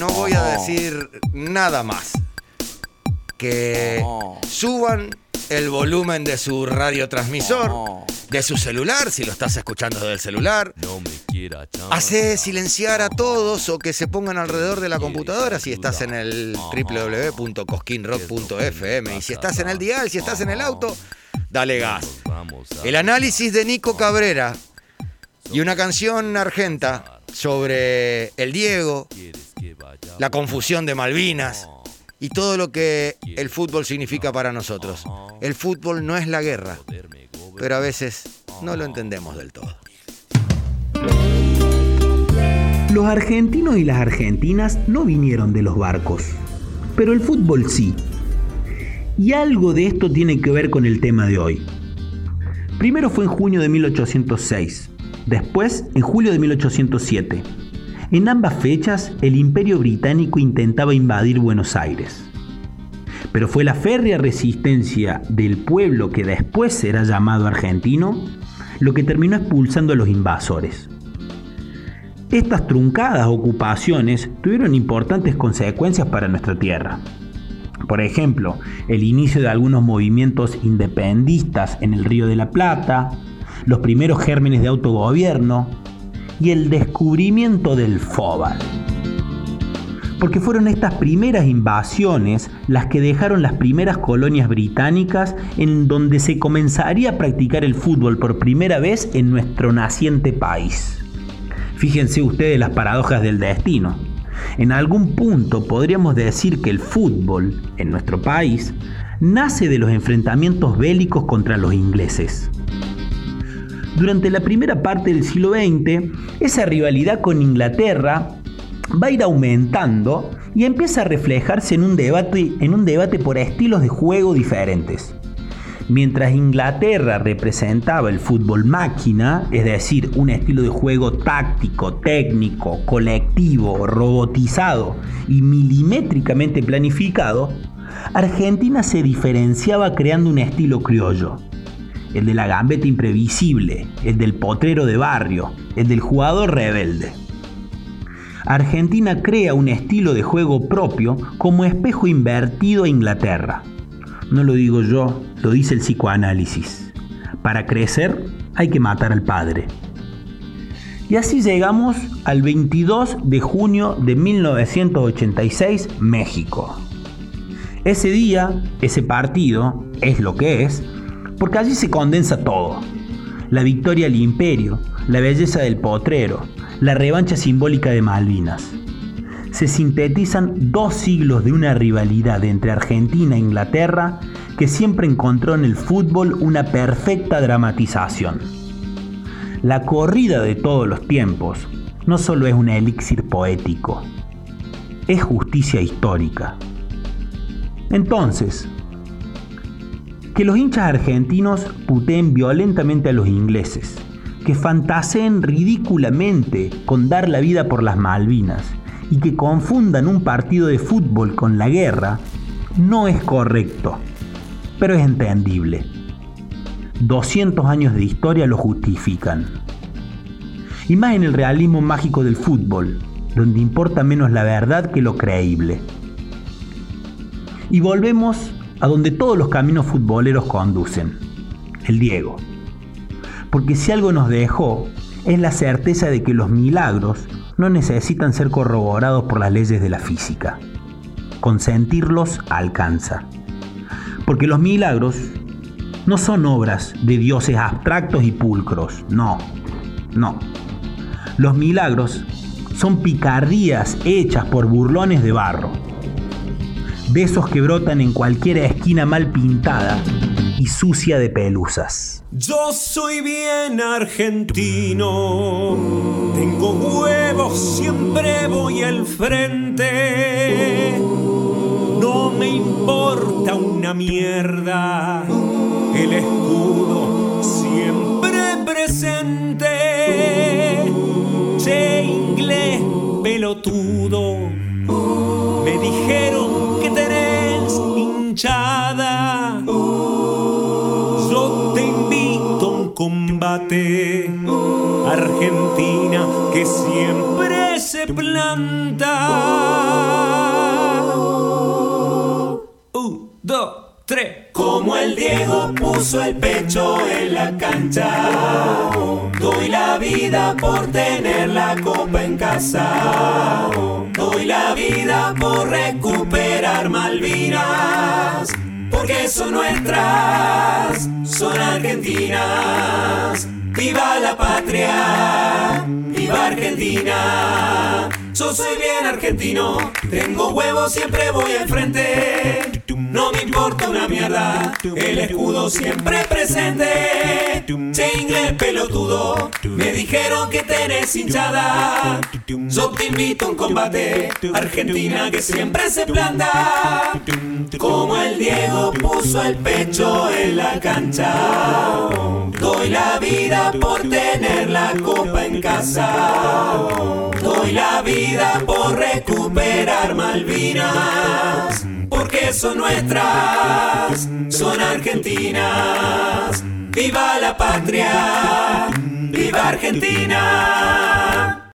no voy a decir nada más. Que suban el volumen de su radiotransmisor, de su celular, si lo estás escuchando desde el celular. No me quiera Hace silenciar a todos o que se pongan alrededor de la computadora si estás en el www.cosquinrock.fm. Y si estás en el dial, si estás en el auto, dale gas. El análisis de Nico Cabrera y una canción argenta sobre el Diego, la confusión de Malvinas y todo lo que el fútbol significa para nosotros. El fútbol no es la guerra, pero a veces no lo entendemos del todo. Los argentinos y las argentinas no vinieron de los barcos, pero el fútbol sí. Y algo de esto tiene que ver con el tema de hoy. Primero fue en junio de 1806, después en julio de 1807 en ambas fechas, el imperio británico intentaba invadir Buenos Aires. Pero fue la férrea resistencia del pueblo que después será llamado argentino lo que terminó expulsando a los invasores. Estas truncadas ocupaciones tuvieron importantes consecuencias para nuestra tierra. Por ejemplo, el inicio de algunos movimientos independistas en el Río de la Plata, los primeros gérmenes de autogobierno, y el descubrimiento del Fóbal. Porque fueron estas primeras invasiones las que dejaron las primeras colonias británicas en donde se comenzaría a practicar el fútbol por primera vez en nuestro naciente país. Fíjense ustedes las paradojas del destino. En algún punto podríamos decir que el fútbol en nuestro país nace de los enfrentamientos bélicos contra los ingleses. Durante la primera parte del siglo XX, esa rivalidad con Inglaterra va a ir aumentando y empieza a reflejarse en un debate, en un debate por estilos de juego diferentes. Mientras Inglaterra representaba el fútbol máquina, es decir, un estilo de juego táctico, técnico, colectivo, robotizado y milimétricamente planificado, Argentina se diferenciaba creando un estilo criollo, el de la gambeta imprevisible, el del potrero de barrio, el del jugador rebelde. Argentina crea un estilo de juego propio como espejo invertido a Inglaterra. No lo digo yo, lo dice el psicoanálisis. Para crecer hay que matar al padre. Y así llegamos al 22 de junio de 1986, México. Ese día, ese partido, es lo que es, porque allí se condensa todo. La victoria al imperio, la belleza del potrero, la revancha simbólica de Malvinas. Se sintetizan dos siglos de una rivalidad entre Argentina e Inglaterra que siempre encontró en el fútbol una perfecta dramatización. La corrida de todos los tiempos no solo es un elixir poético, es justicia histórica. Entonces, que los hinchas argentinos puteen violentamente a los ingleses, que fantaseen ridículamente con dar la vida por las Malvinas y que confundan un partido de fútbol con la guerra, no es correcto, pero es entendible. 200 años de historia lo justifican. Y más en el realismo mágico del fútbol, donde importa menos la verdad que lo creíble. Y volvemos a donde todos los caminos futboleros conducen, el Diego. Porque si algo nos dejó es la certeza de que los milagros no necesitan ser corroborados por las leyes de la física. Consentirlos alcanza. Porque los milagros no son obras de dioses abstractos y pulcros, no, no. Los milagros son picardías hechas por burlones de barro besos que brotan en cualquier esquina mal pintada y sucia de pelusas. Yo soy bien argentino, tengo huevos, siempre voy al frente. No me importa una mierda, el escudo combate, Argentina, que siempre siempre se planta. Un, dos, tres. Como el Diego puso el pecho en la cancha, doy la vida por tener la copa en casa, porque son nuestras, son argentinas. ¡Viva la patria! ¡Viva Argentina! Yo soy bien argentino, tengo huevos, siempre voy al frente. No me importa una mierda, el escudo siempre presente. Pelotudo, me dijeron que tenés hinchada. Yo te invito a un combate, Argentina que siempre se planta. Como el Diego puso el pecho en la cancha. Doy la vida por tener la copa en casa. Doy la vida por recuperar Malvinas porque son nuestras, son argentinas. ¡Viva la patria! ¡Viva Argentina!